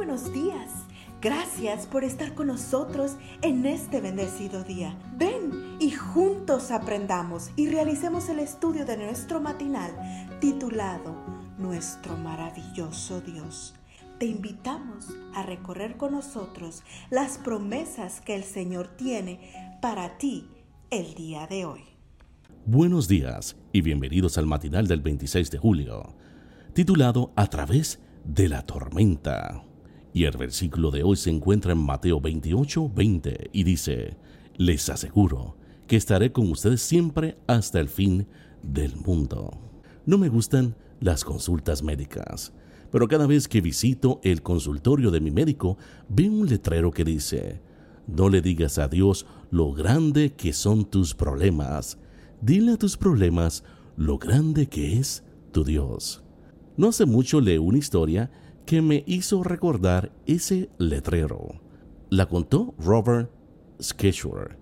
buenos días. Gracias por estar con nosotros en este bendecido día. Ven y juntos aprendamos y realicemos el estudio de nuestro matinal titulado Nuestro maravilloso Dios. Te invitamos a recorrer con nosotros las promesas que el Señor tiene para ti el día de hoy. Buenos días y bienvenidos al matinal del 26 de julio, titulado A través de la tormenta. Y el versículo de hoy se encuentra en Mateo 28, 20 y dice, Les aseguro que estaré con ustedes siempre hasta el fin del mundo. No me gustan las consultas médicas, pero cada vez que visito el consultorio de mi médico veo un letrero que dice, No le digas a Dios lo grande que son tus problemas, dile a tus problemas lo grande que es tu Dios. No hace mucho leí una historia que me hizo recordar ese letrero. La contó Robert Sketcher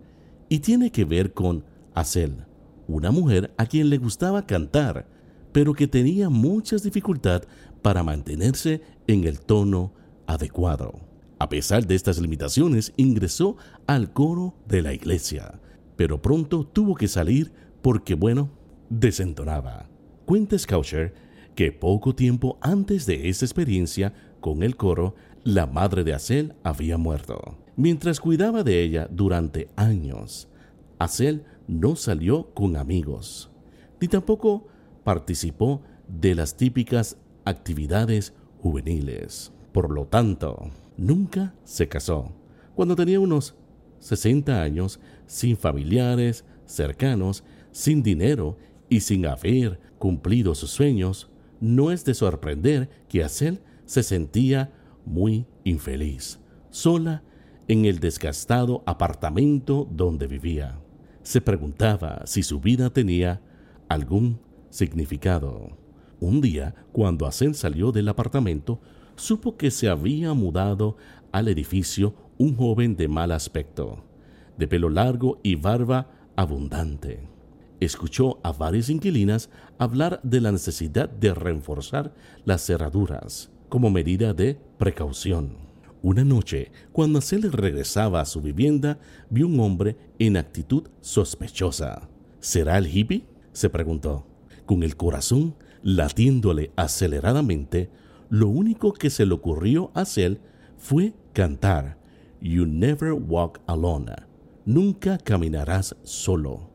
y tiene que ver con Acel, una mujer a quien le gustaba cantar, pero que tenía muchas dificultades para mantenerse en el tono adecuado. A pesar de estas limitaciones, ingresó al coro de la iglesia, pero pronto tuvo que salir porque, bueno, desentonaba. Cuenta Scoucher que poco tiempo antes de esa experiencia con el coro, la madre de Acel había muerto. Mientras cuidaba de ella durante años, Acel no salió con amigos, ni tampoco participó de las típicas actividades juveniles. Por lo tanto, nunca se casó. Cuando tenía unos 60 años, sin familiares cercanos, sin dinero y sin haber cumplido sus sueños, no es de sorprender que Acel se sentía muy infeliz, sola en el desgastado apartamento donde vivía. Se preguntaba si su vida tenía algún significado. Un día, cuando Acel salió del apartamento, supo que se había mudado al edificio un joven de mal aspecto, de pelo largo y barba abundante escuchó a varias inquilinas hablar de la necesidad de reforzar las cerraduras como medida de precaución. Una noche, cuando se le regresaba a su vivienda, vio un hombre en actitud sospechosa. ¿Será el hippie? se preguntó. Con el corazón latiéndole aceleradamente, lo único que se le ocurrió hacer fue cantar You never walk alone. Nunca caminarás solo.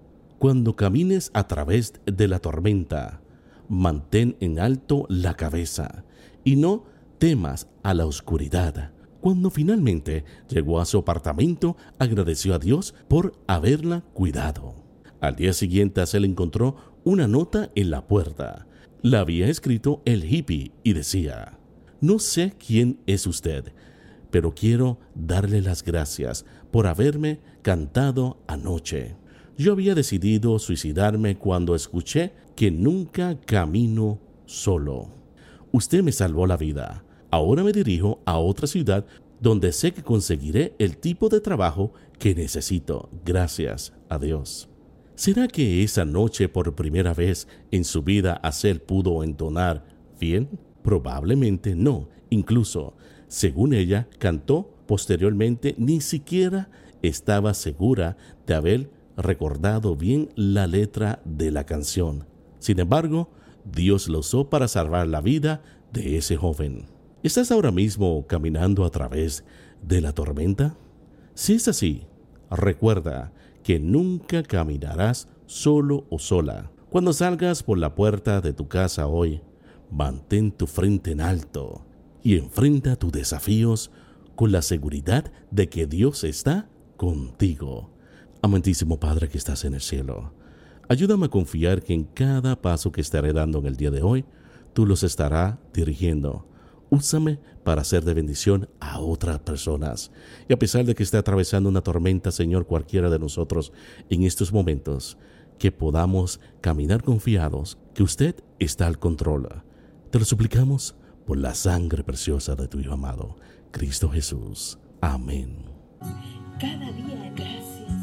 Cuando camines a través de la tormenta, mantén en alto la cabeza y no temas a la oscuridad. Cuando finalmente llegó a su apartamento, agradeció a Dios por haberla cuidado. Al día siguiente se le encontró una nota en la puerta. La había escrito el hippie y decía, No sé quién es usted, pero quiero darle las gracias por haberme cantado anoche. Yo había decidido suicidarme cuando escuché que nunca camino solo. Usted me salvó la vida. Ahora me dirijo a otra ciudad donde sé que conseguiré el tipo de trabajo que necesito, gracias a Dios. ¿Será que esa noche por primera vez en su vida hacer pudo entonar bien? Probablemente no. Incluso, según ella cantó posteriormente, ni siquiera estaba segura de haber recordado bien la letra de la canción. Sin embargo, Dios lo usó para salvar la vida de ese joven. ¿Estás ahora mismo caminando a través de la tormenta? Si es así, recuerda que nunca caminarás solo o sola. Cuando salgas por la puerta de tu casa hoy, mantén tu frente en alto y enfrenta tus desafíos con la seguridad de que Dios está contigo. Amantísimo Padre que estás en el cielo, ayúdame a confiar que en cada paso que estaré dando en el día de hoy, tú los estarás dirigiendo. Úsame para ser de bendición a otras personas. Y a pesar de que esté atravesando una tormenta, Señor, cualquiera de nosotros en estos momentos, que podamos caminar confiados, que usted está al control. Te lo suplicamos por la sangre preciosa de tu Hijo amado, Cristo Jesús. Amén. Cada día Gracias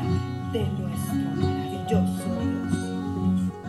de nuestro maravilloso.